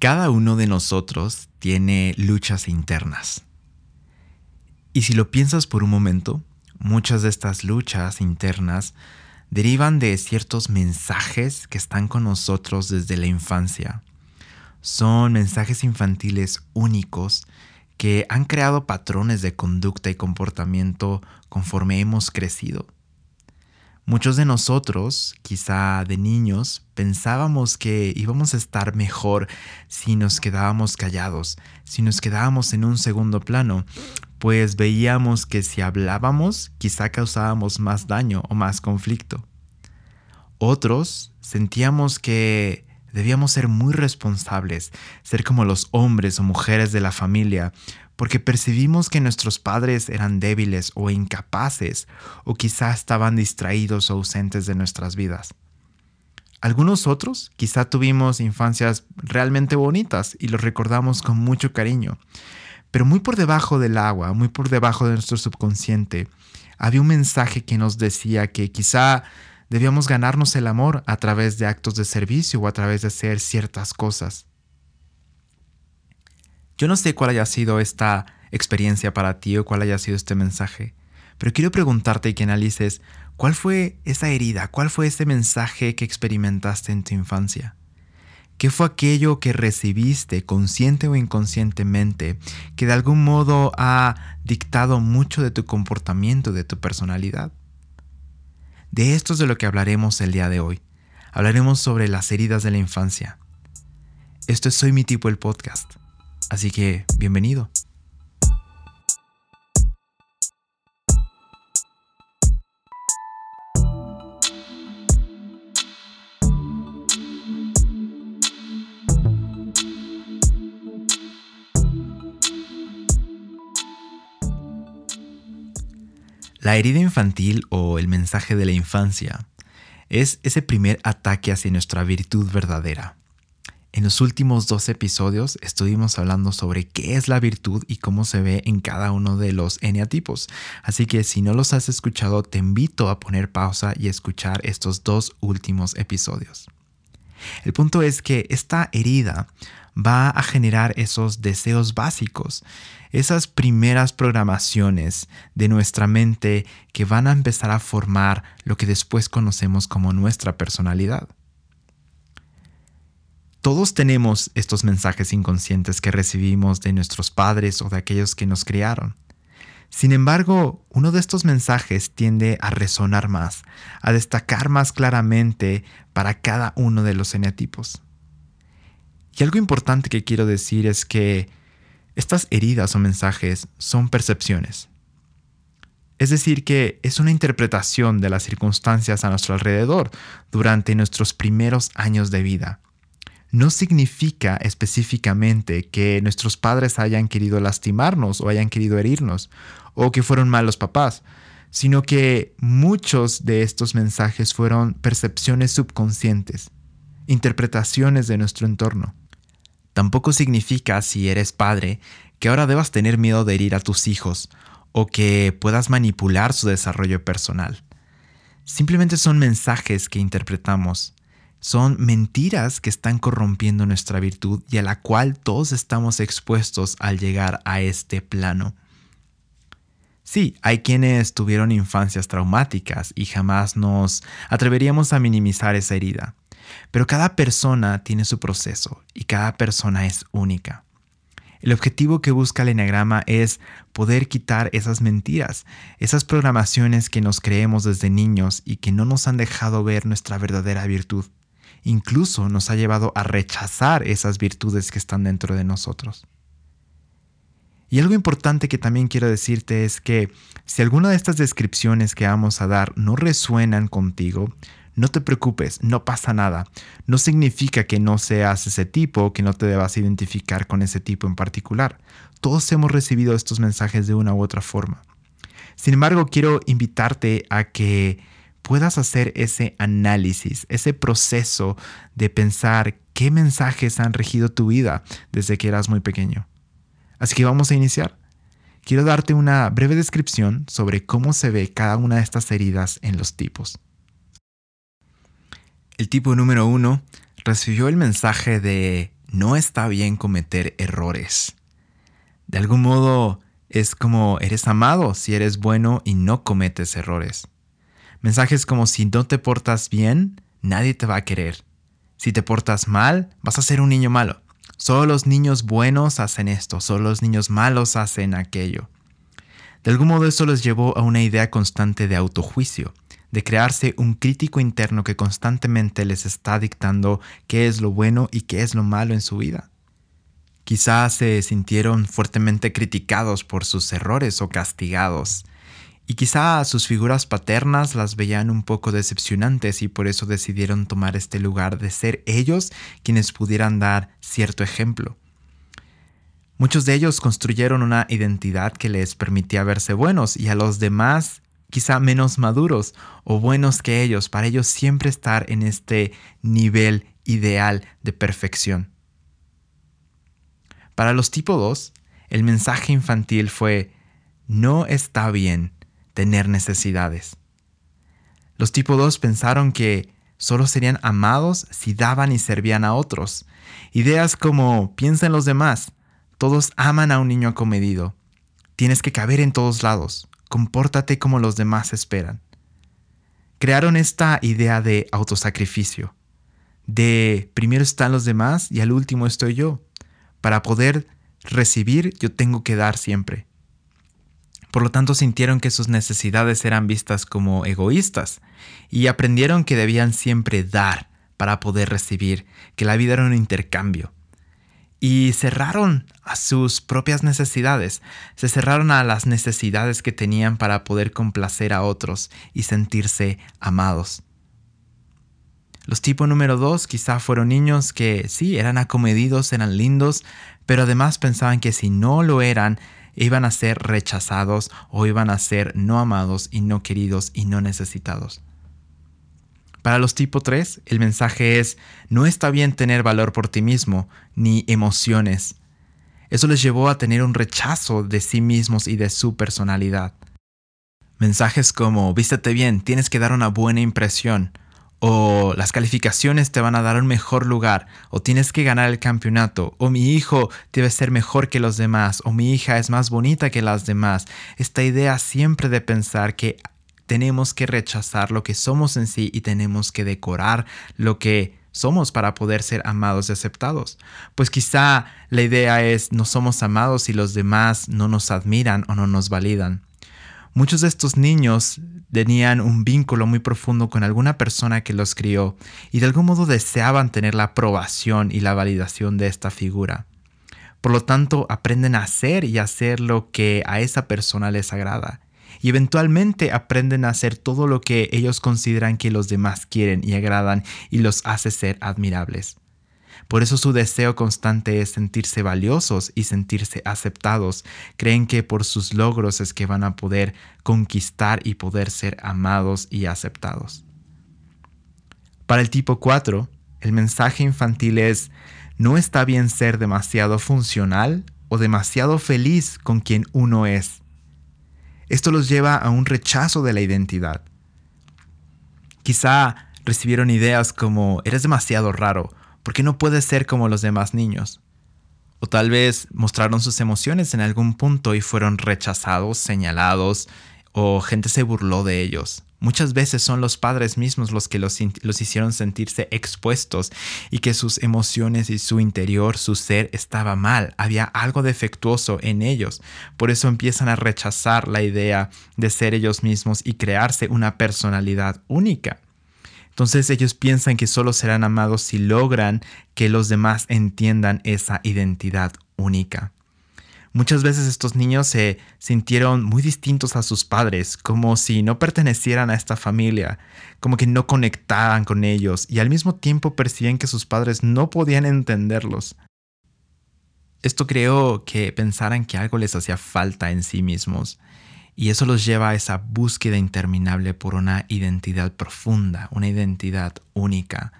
Cada uno de nosotros tiene luchas internas. Y si lo piensas por un momento, muchas de estas luchas internas derivan de ciertos mensajes que están con nosotros desde la infancia. Son mensajes infantiles únicos que han creado patrones de conducta y comportamiento conforme hemos crecido. Muchos de nosotros, quizá de niños, pensábamos que íbamos a estar mejor si nos quedábamos callados, si nos quedábamos en un segundo plano, pues veíamos que si hablábamos quizá causábamos más daño o más conflicto. Otros sentíamos que debíamos ser muy responsables, ser como los hombres o mujeres de la familia, porque percibimos que nuestros padres eran débiles o incapaces, o quizá estaban distraídos o ausentes de nuestras vidas. Algunos otros quizá tuvimos infancias realmente bonitas y los recordamos con mucho cariño, pero muy por debajo del agua, muy por debajo de nuestro subconsciente, había un mensaje que nos decía que quizá debíamos ganarnos el amor a través de actos de servicio o a través de hacer ciertas cosas. Yo no sé cuál haya sido esta experiencia para ti o cuál haya sido este mensaje, pero quiero preguntarte y que analices cuál fue esa herida, cuál fue ese mensaje que experimentaste en tu infancia. ¿Qué fue aquello que recibiste consciente o inconscientemente que de algún modo ha dictado mucho de tu comportamiento, de tu personalidad? De esto es de lo que hablaremos el día de hoy. Hablaremos sobre las heridas de la infancia. Esto es Soy mi tipo el podcast. Así que, bienvenido. La herida infantil o el mensaje de la infancia es ese primer ataque hacia nuestra virtud verdadera. En los últimos dos episodios estuvimos hablando sobre qué es la virtud y cómo se ve en cada uno de los eneatipos. Así que si no los has escuchado, te invito a poner pausa y escuchar estos dos últimos episodios. El punto es que esta herida va a generar esos deseos básicos, esas primeras programaciones de nuestra mente que van a empezar a formar lo que después conocemos como nuestra personalidad. Todos tenemos estos mensajes inconscientes que recibimos de nuestros padres o de aquellos que nos criaron. Sin embargo, uno de estos mensajes tiende a resonar más, a destacar más claramente para cada uno de los eneatipos. Y algo importante que quiero decir es que estas heridas o mensajes son percepciones. Es decir, que es una interpretación de las circunstancias a nuestro alrededor durante nuestros primeros años de vida no significa específicamente que nuestros padres hayan querido lastimarnos o hayan querido herirnos o que fueron malos papás, sino que muchos de estos mensajes fueron percepciones subconscientes, interpretaciones de nuestro entorno. Tampoco significa, si eres padre, que ahora debas tener miedo de herir a tus hijos o que puedas manipular su desarrollo personal. Simplemente son mensajes que interpretamos son mentiras que están corrompiendo nuestra virtud y a la cual todos estamos expuestos al llegar a este plano. Sí, hay quienes tuvieron infancias traumáticas y jamás nos atreveríamos a minimizar esa herida, pero cada persona tiene su proceso y cada persona es única. El objetivo que busca el enagrama es poder quitar esas mentiras, esas programaciones que nos creemos desde niños y que no nos han dejado ver nuestra verdadera virtud incluso nos ha llevado a rechazar esas virtudes que están dentro de nosotros. Y algo importante que también quiero decirte es que si alguna de estas descripciones que vamos a dar no resuenan contigo, no te preocupes, no pasa nada. No significa que no seas ese tipo que no te debas identificar con ese tipo en particular. Todos hemos recibido estos mensajes de una u otra forma. Sin embargo, quiero invitarte a que puedas hacer ese análisis, ese proceso de pensar qué mensajes han regido tu vida desde que eras muy pequeño. Así que vamos a iniciar. Quiero darte una breve descripción sobre cómo se ve cada una de estas heridas en los tipos. El tipo número uno recibió el mensaje de no está bien cometer errores. De algún modo es como eres amado si eres bueno y no cometes errores. Mensajes como si no te portas bien, nadie te va a querer. Si te portas mal, vas a ser un niño malo. Solo los niños buenos hacen esto, solo los niños malos hacen aquello. De algún modo eso los llevó a una idea constante de autojuicio, de crearse un crítico interno que constantemente les está dictando qué es lo bueno y qué es lo malo en su vida. Quizás se sintieron fuertemente criticados por sus errores o castigados, y quizá sus figuras paternas las veían un poco decepcionantes y por eso decidieron tomar este lugar de ser ellos quienes pudieran dar cierto ejemplo. Muchos de ellos construyeron una identidad que les permitía verse buenos y a los demás quizá menos maduros o buenos que ellos, para ellos siempre estar en este nivel ideal de perfección. Para los tipo 2, el mensaje infantil fue, no está bien tener necesidades. Los tipo 2 pensaron que solo serían amados si daban y servían a otros. Ideas como piensa en los demás, todos aman a un niño acomedido, tienes que caber en todos lados, compórtate como los demás esperan. Crearon esta idea de autosacrificio, de primero están los demás y al último estoy yo. Para poder recibir yo tengo que dar siempre. Por lo tanto, sintieron que sus necesidades eran vistas como egoístas y aprendieron que debían siempre dar para poder recibir, que la vida era un intercambio. Y cerraron a sus propias necesidades, se cerraron a las necesidades que tenían para poder complacer a otros y sentirse amados. Los tipo número dos quizá fueron niños que sí, eran acomedidos, eran lindos, pero además pensaban que si no lo eran, iban a ser rechazados o iban a ser no amados y no queridos y no necesitados. Para los tipo 3, el mensaje es, no está bien tener valor por ti mismo, ni emociones. Eso les llevó a tener un rechazo de sí mismos y de su personalidad. Mensajes como, vístete bien, tienes que dar una buena impresión, o las calificaciones te van a dar un mejor lugar, o tienes que ganar el campeonato, o mi hijo debe ser mejor que los demás, o mi hija es más bonita que las demás. Esta idea siempre de pensar que tenemos que rechazar lo que somos en sí y tenemos que decorar lo que somos para poder ser amados y aceptados. Pues quizá la idea es no somos amados si los demás no nos admiran o no nos validan. Muchos de estos niños tenían un vínculo muy profundo con alguna persona que los crió y de algún modo deseaban tener la aprobación y la validación de esta figura. Por lo tanto, aprenden a hacer y hacer lo que a esa persona les agrada. Y eventualmente aprenden a hacer todo lo que ellos consideran que los demás quieren y agradan y los hace ser admirables. Por eso su deseo constante es sentirse valiosos y sentirse aceptados. Creen que por sus logros es que van a poder conquistar y poder ser amados y aceptados. Para el tipo 4, el mensaje infantil es, no está bien ser demasiado funcional o demasiado feliz con quien uno es. Esto los lleva a un rechazo de la identidad. Quizá recibieron ideas como, eres demasiado raro, ¿Por qué no puedes ser como los demás niños? O tal vez mostraron sus emociones en algún punto y fueron rechazados, señalados, o gente se burló de ellos. Muchas veces son los padres mismos los que los, los, hicieron sentirse expuestos y que sus emociones y su interior, su ser estaba mal, había algo defectuoso en ellos. Por eso empiezan a rechazar la idea de ser ellos mismos y crearse una personalidad única. Entonces ellos piensan que solo serán amados si logran que los demás entiendan esa identidad única. Muchas veces estos niños se sintieron muy distintos a sus padres, como si no pertenecieran a esta familia, como que no conectaban con ellos y al mismo tiempo percibían que sus padres no podían entenderlos. Esto creó que pensaran que algo les hacía falta en sí mismos y eso los lleva a esa búsqueda interminable por una identidad profunda, una identidad única,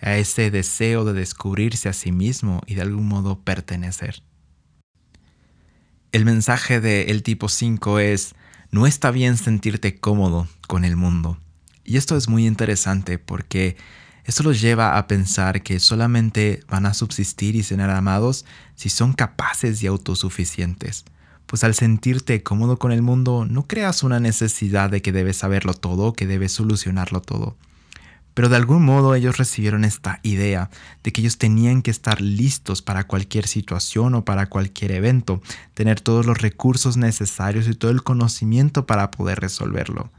a ese deseo de descubrirse a sí mismo y de algún modo pertenecer. El mensaje del tipo 5 es, no está bien sentirte cómodo con el mundo. Y esto es muy interesante porque Esto los lleva a pensar que solamente van a subsistir y ser amados si son capaces y autosuficientes. Pues al sentirte cómodo con el mundo, no creas una necesidad de que debes saberlo todo, que debes solucionarlo todo. Pero de algún modo ellos recibieron esta idea de que ellos tenían que estar listos para cualquier situación o para cualquier evento, tener todos los recursos necesarios y todo el conocimiento para poder resolverlo.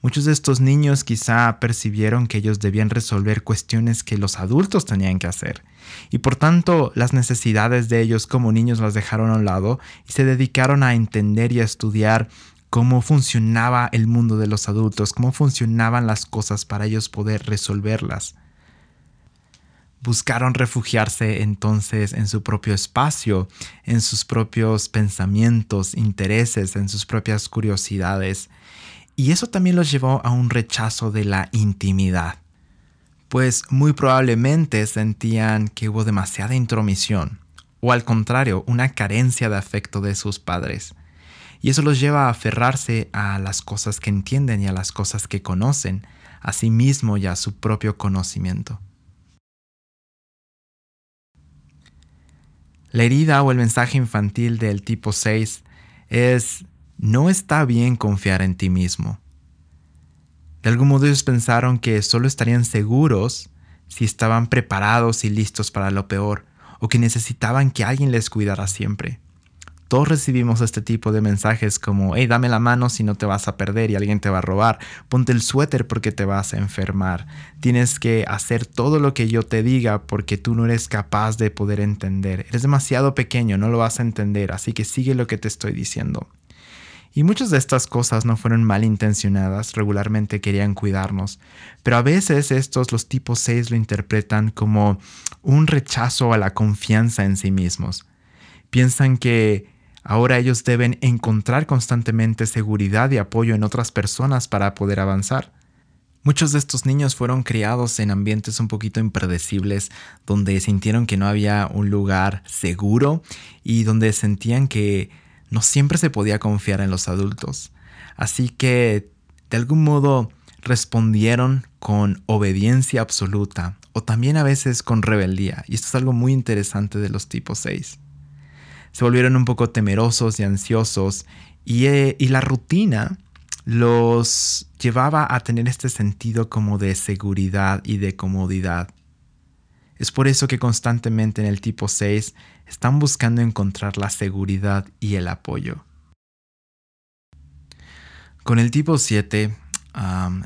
Muchos de estos niños quizá percibieron que ellos debían resolver cuestiones que los adultos tenían que hacer, y por tanto las necesidades de ellos como niños las dejaron a un lado y se dedicaron a entender y a estudiar cómo funcionaba el mundo de los adultos, cómo funcionaban las cosas para ellos poder resolverlas. Buscaron refugiarse entonces en su propio espacio, en sus propios pensamientos, intereses, en sus propias curiosidades, y eso también los llevó a un rechazo de la intimidad, pues muy probablemente sentían que hubo demasiada intromisión, o al contrario, una carencia de afecto de sus padres. Y eso los lleva a aferrarse a las cosas que entienden y a las cosas que conocen, a sí mismo y a su propio conocimiento. La herida o el mensaje infantil del tipo 6 es no está bien confiar en ti mismo. De algún modo ellos pensaron que solo estarían seguros si estaban preparados y listos para lo peor, o que necesitaban que alguien les cuidara siempre. Todos recibimos este tipo de mensajes como, hey, dame la mano si no te vas a perder y alguien te va a robar, ponte el suéter porque te vas a enfermar, tienes que hacer todo lo que yo te diga porque tú no eres capaz de poder entender, eres demasiado pequeño, no lo vas a entender, así que sigue lo que te estoy diciendo. Y muchas de estas cosas no fueron malintencionadas, regularmente querían cuidarnos, pero a veces estos, los tipos 6, lo interpretan como un rechazo a la confianza en sí mismos. Piensan que ahora ellos deben encontrar constantemente seguridad y apoyo en otras personas para poder avanzar. Muchos de estos niños fueron criados en ambientes un poquito impredecibles, donde sintieron que no había un lugar seguro y donde sentían que no siempre se podía confiar en los adultos. Así que, de algún modo, respondieron con obediencia absoluta o también a veces con rebeldía. Y esto es algo muy interesante de los tipos 6. Se volvieron un poco temerosos y ansiosos y, eh, y la rutina los llevaba a tener este sentido como de seguridad y de comodidad. Es por eso que constantemente en el tipo 6 están buscando encontrar la seguridad y el apoyo. Con el tipo 7,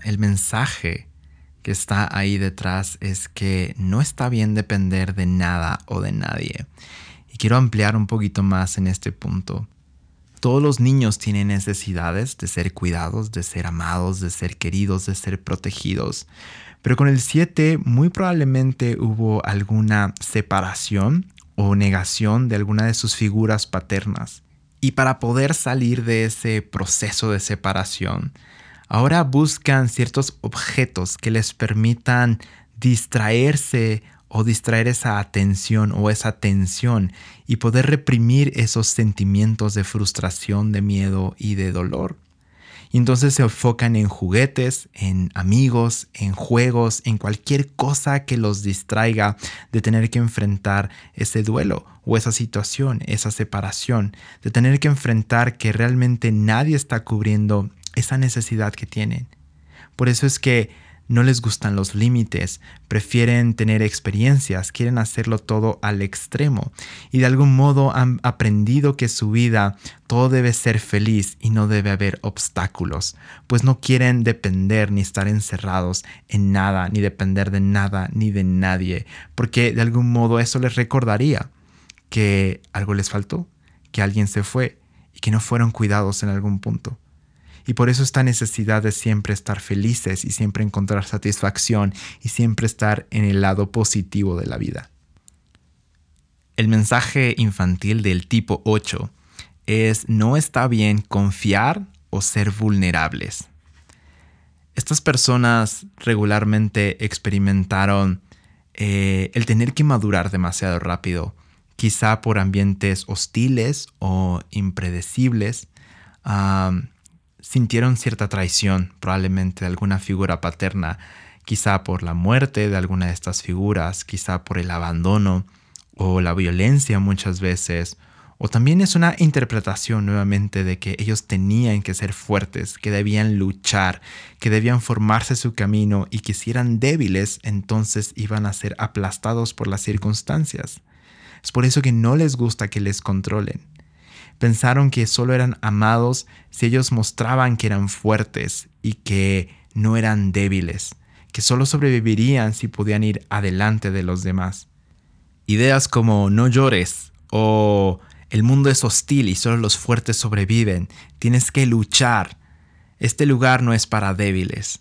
el mensaje que está ahí detrás es que no está bien depender de nada o de nadie. Quiero ampliar un poquito más en este punto. Todos los niños tienen necesidades de ser cuidados, de ser amados, de ser queridos, de ser protegidos. Pero con el 7 muy probablemente hubo alguna separación o negación de alguna de sus figuras paternas. Y para poder salir de ese proceso de separación, ahora buscan ciertos objetos que les permitan distraerse o distraer esa atención o esa tensión y poder reprimir esos sentimientos de frustración, de miedo y de dolor. Y entonces se enfocan en juguetes, en amigos, en juegos, en cualquier cosa que los distraiga de tener que enfrentar ese duelo o esa situación, esa separación, de tener que enfrentar que realmente nadie está cubriendo esa necesidad que tienen. Por eso es que no les gustan los límites, prefieren tener experiencias, quieren hacerlo todo al extremo y de algún modo han aprendido que su vida todo debe ser feliz y no debe haber obstáculos, pues no quieren depender ni estar encerrados en nada, ni depender de nada ni de nadie, porque de algún modo eso les recordaría que algo les faltó, que alguien se fue y que no fueron cuidados en algún punto. Y por eso esta necesidad de siempre estar felices y siempre encontrar satisfacción y siempre estar en el lado positivo de la vida. El mensaje infantil del tipo 8 es no está bien confiar o ser vulnerables. Estas personas regularmente experimentaron eh, el tener que madurar demasiado rápido, quizá por ambientes hostiles o impredecibles, sintieron cierta traición, probablemente de alguna figura paterna quizá por la muerte de alguna de estas figuras, quizá por el abandono o la violencia muchas veces, o también es una interpretación nuevamente de que ellos tenían que ser fuertes, que debían luchar, que debían formarse su camino y que si eran débiles entonces iban a ser aplastados por las circunstancias. Es por eso que no les gusta que les controlen. Pensaron que solo eran amados si ellos mostraban que eran fuertes y que no eran débiles, que solo sobrevivirían si podían ir adelante de los demás. Ideas como no llores o el mundo es hostil y solo los fuertes sobreviven. Tienes que luchar. Este lugar no es para débiles.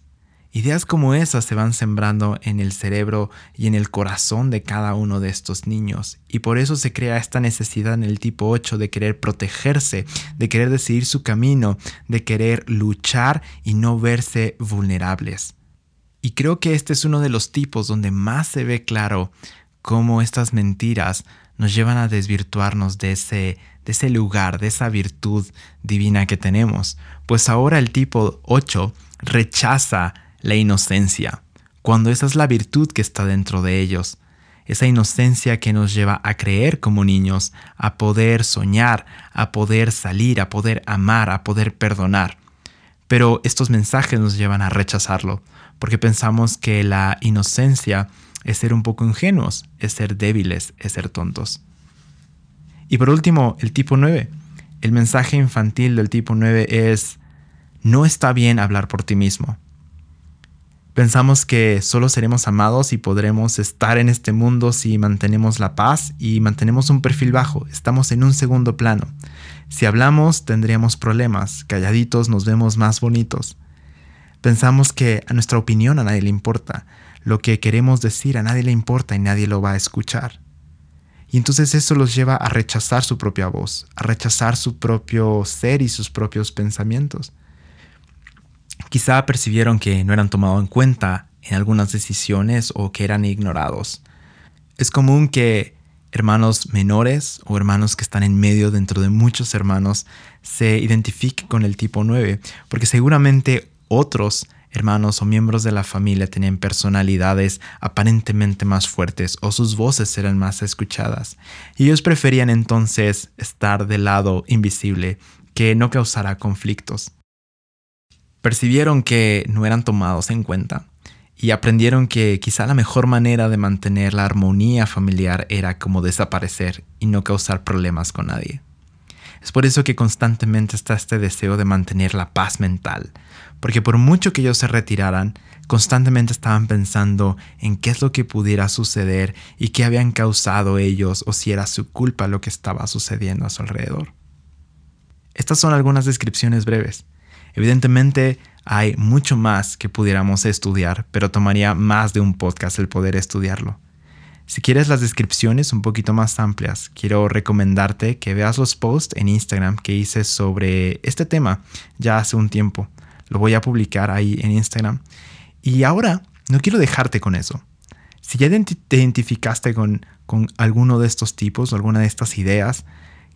Ideas como esas se van sembrando en el cerebro y en el corazón de cada uno de estos niños. Y por eso se crea esta necesidad en el tipo 8 de querer protegerse, de querer decidir su camino, de querer luchar y no verse vulnerables. Y creo que este es uno de los tipos donde más se ve claro cómo estas mentiras nos llevan a desvirtuarnos de ese, lugar, de esa virtud divina que tenemos. Pues ahora el tipo 8 rechaza la inocencia, cuando esa es la virtud que está dentro de ellos. Esa inocencia que nos lleva a creer como niños, a poder soñar, a poder salir, a poder amar, a poder perdonar. Pero estos mensajes nos llevan a rechazarlo, porque pensamos que la inocencia es ser un poco ingenuos, es ser débiles, es ser tontos. Y por último, el tipo 9. El mensaje infantil del tipo 9 es, no está bien hablar por ti mismo. Pensamos que solo seremos amados y podremos estar en este mundo si mantenemos la paz y mantenemos un perfil bajo, estamos en un segundo plano. Si hablamos tendríamos problemas, calladitos nos vemos más bonitos. Pensamos que a nuestra opinión a nadie le importa, lo que queremos decir a nadie le importa y nadie lo va a escuchar. Y entonces eso los lleva a rechazar su propia voz, a rechazar su propio ser y sus propios pensamientos. Quizá percibieron que no eran tomados en cuenta en algunas decisiones o que eran ignorados. Es común que hermanos menores o hermanos que están en medio dentro de muchos hermanos se identifiquen con el tipo 9, porque seguramente otros hermanos o miembros de la familia tenían personalidades aparentemente más fuertes o sus voces eran más escuchadas. Y ellos preferían entonces estar del lado invisible que no causara conflictos. Percibieron que no eran tomados en cuenta y aprendieron que quizá la mejor manera de mantener la armonía familiar era como desaparecer y no causar problemas con nadie. Es por eso que constantemente está este deseo de mantener la paz mental, porque por mucho que ellos se retiraran, constantemente estaban pensando en qué es lo que pudiera suceder y qué habían causado ellos o si era su culpa lo que estaba sucediendo a su alrededor. Estas son algunas descripciones breves. Evidentemente hay mucho más que pudiéramos estudiar, pero tomaría más de un podcast el poder estudiarlo. Si quieres las descripciones un poquito más amplias, quiero recomendarte que veas los posts en Instagram que hice sobre este tema ya hace un tiempo. Lo voy a publicar ahí en Instagram. Y ahora no quiero dejarte con eso. Si ya te identificaste con, con alguno de estos tipos o alguna de estas ideas,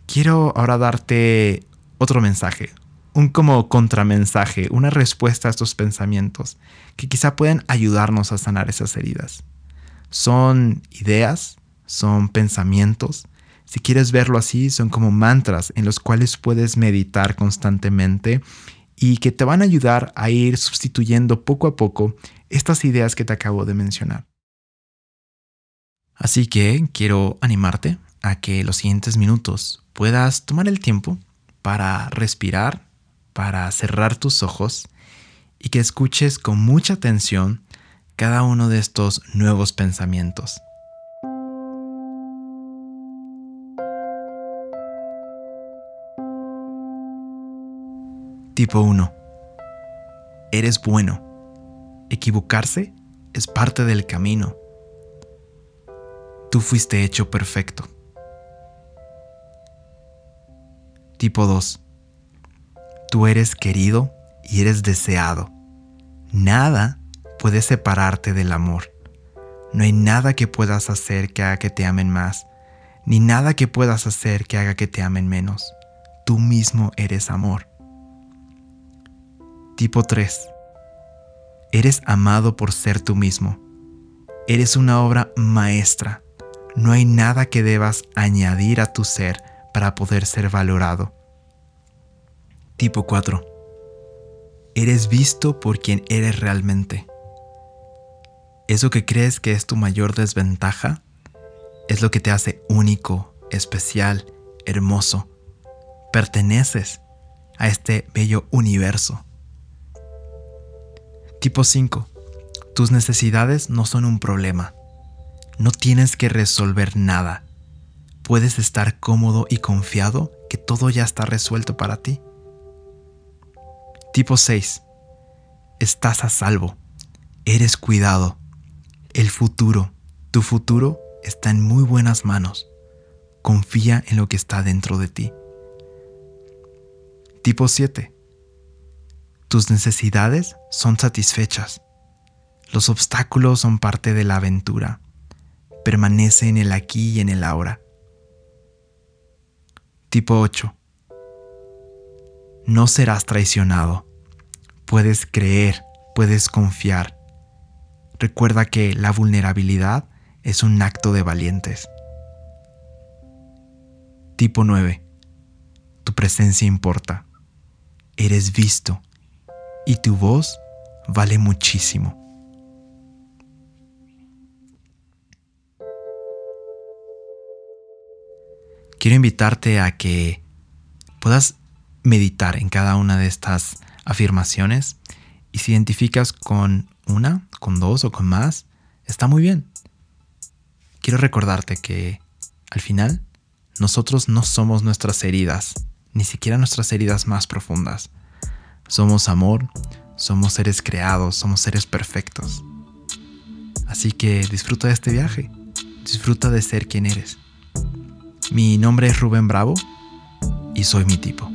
quiero ahora darte otro mensaje, un como contramensaje, una respuesta a estos pensamientos que quizá pueden ayudarnos a sanar esas heridas. Son ideas, son pensamientos. Si quieres verlo así, son como mantras en los cuales puedes meditar constantemente y que te van a ayudar a ir sustituyendo poco a poco estas ideas que te acabo de mencionar. Así que quiero animarte a que los siguientes minutos puedas tomar el tiempo para respirar, para cerrar tus ojos y que escuches con mucha atención cada uno de estos nuevos pensamientos. Tipo 1. Eres bueno. Equivocarse es parte del camino. Tú fuiste hecho perfecto. Tipo 2. Tú eres querido y eres deseado. Nada puede separarte del amor. No hay nada que puedas hacer que haga que te amen más, ni nada que puedas hacer que haga que te amen menos. Tú mismo eres amor. Tipo 3. Eres amado por ser tú mismo. Eres una obra maestra. No hay nada que debas añadir a tu ser para poder ser valorado. Tipo 4. Eres visto por quien eres realmente. Eso que crees que es tu mayor desventaja es lo que te hace único, especial, hermoso. Perteneces a este bello universo. Tipo 5. Tus necesidades no son un problema. No tienes que resolver nada. Puedes estar cómodo y confiado que todo ya está resuelto para ti. Tipo 6. Estás a salvo. Eres cuidado. El futuro, tu futuro, está en muy buenas manos. Confía en lo que está dentro de ti. Tipo 7. Tus necesidades son satisfechas. Los obstáculos son parte de la aventura. Permanece en el aquí y en el ahora. Tipo 8. No serás traicionado. Puedes creer, puedes confiar. Recuerda que la vulnerabilidad es un acto de valientes. Tipo 9. Tu presencia importa. Eres visto y tu voz vale muchísimo. Quiero invitarte a que puedas meditar en cada una de estas afirmaciones y si identificas con una, con dos o con más, está muy bien. Quiero recordarte que al final nosotros no somos nuestras heridas, ni siquiera nuestras heridas más profundas. Somos amor, somos seres creados, somos seres perfectos. Así que disfruta de este viaje, disfruta de ser quien eres. Mi nombre es Rubén Bravo y soy mi tipo.